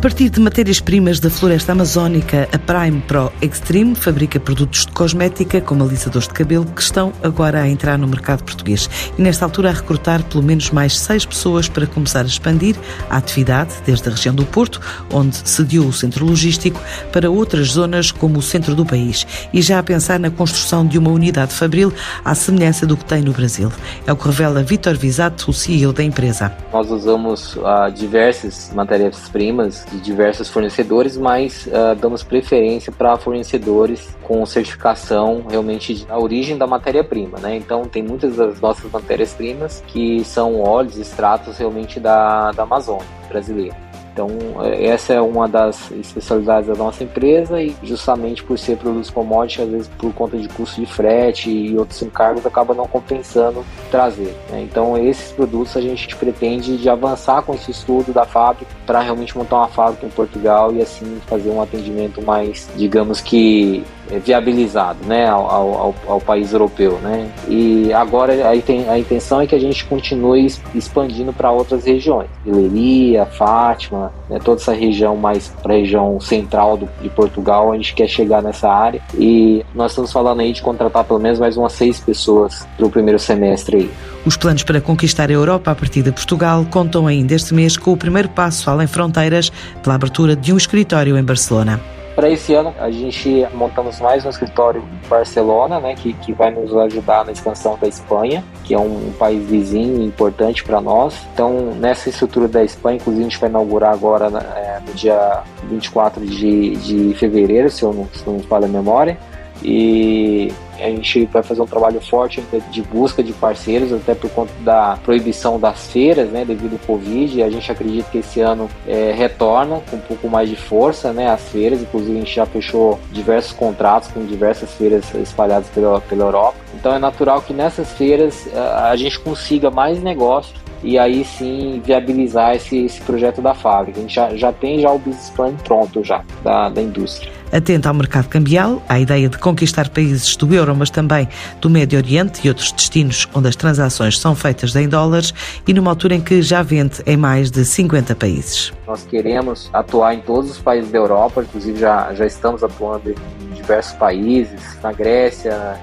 partir de matérias-primas da floresta amazónica, a Prime Pro Extreme fabrica produtos de cosmética como alisadores de cabelo que estão agora a entrar no mercado português e nesta altura a recrutar pelo menos mais seis pessoas para começar a expandir a atividade desde a região do Porto, onde sediou o centro logístico, para outras zonas como o centro do país e já a pensar na construção de uma unidade fabril à semelhança do que tem no Brasil. É o que revela Vitor Visato, o CEO da empresa. Nós usamos uh, diversas matérias-primas de diversos fornecedores, mas uh, damos preferência para fornecedores com certificação realmente da origem da matéria-prima, né? Então tem muitas das nossas matérias-primas que são óleos, extratos realmente da, da Amazônia brasileira. Então, é, essa é uma das especialidades da nossa empresa e justamente por ser produtos commodities, às vezes por conta de custo de frete e outros encargos, acaba não compensando trazer. Né? Então, esses produtos a gente pretende de avançar com esse estudo da fábrica para realmente montar uma fábrica em Portugal e assim fazer um atendimento mais, digamos que é, viabilizado né, ao, ao, ao, país europeu. Né? E agora a, intenção é que a gente continue expandindo para outras regiões. Leiria, Fátima, né, toda essa região mais para a região central do, de Portugal, a gente quer chegar nessa área. E nós estamos falando aí de contratar pelo menos mais umas seis pessoas para o primeiro semestre aí. Os planos para conquistar a Europa a partir de Portugal contam ainda este mês com o primeiro passo além fronteiras pela abertura de um escritório em Barcelona. Para esse ano, a gente montamos mais um escritório em Barcelona, né, que, que vai nos ajudar na expansão da Espanha, que é um país vizinho importante para nós. Então, nessa estrutura da Espanha, inclusive, a gente vai inaugurar agora né, é, no dia 24 de, de fevereiro, se eu não, se não me falha a memória. E a gente vai fazer um trabalho forte de busca de parceiros, até por conta da proibição das feiras, né, devido ao Covid. A gente acredita que esse ano é, retorna com um pouco mais de força, né, as feiras. Inclusive, a gente já fechou diversos contratos com diversas feiras espalhadas pela, pela Europa. Então, é natural que nessas feiras a gente consiga mais negócios e aí sim viabilizar esse, esse projeto da fábrica. A gente já, já tem já o business plan pronto já da, da indústria. Atenta ao mercado cambial, à ideia de conquistar países do euro, mas também do Médio Oriente e outros destinos onde as transações são feitas em dólares e numa altura em que já vende em mais de 50 países. Nós queremos atuar em todos os países da Europa, inclusive já, já estamos atuando em diversos países, na Grécia,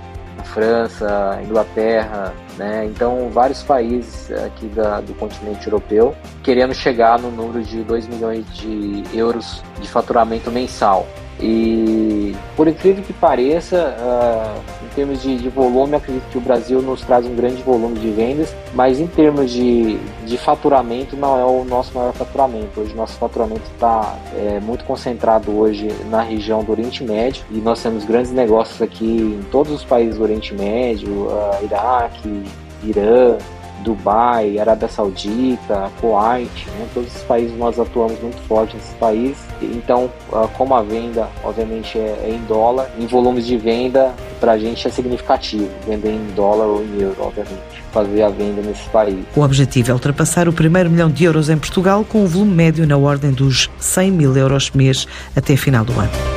França, Inglaterra, né? Então, vários países aqui da, do continente europeu querendo chegar no número de 2 milhões de euros de faturamento mensal. E por incrível que pareça, uh, em termos de, de, volume, acredito que o Brasil nos traz um grande volume de vendas, mas em termos de, de faturamento, não é o nosso maior faturamento. Hoje, nosso faturamento está é, muito concentrado hoje na região do Oriente Médio e nós temos grandes negócios aqui em todos os países do Oriente Médio, uh, Iraque, Irã, Dubai, Arábia Saudita, Kuwait, né? todos esses países nós atuamos muito forte nesses países. Então, ah, como a venda, obviamente, é, é em dólar, em volumes de venda, para a gente é significativo, vender em dólar ou em euro, obviamente, fazer a venda nesses países. O objetivo é ultrapassar o primeiro milhão de euros em Portugal, com um volume médio na ordem dos 100 mil euros mês até final do ano.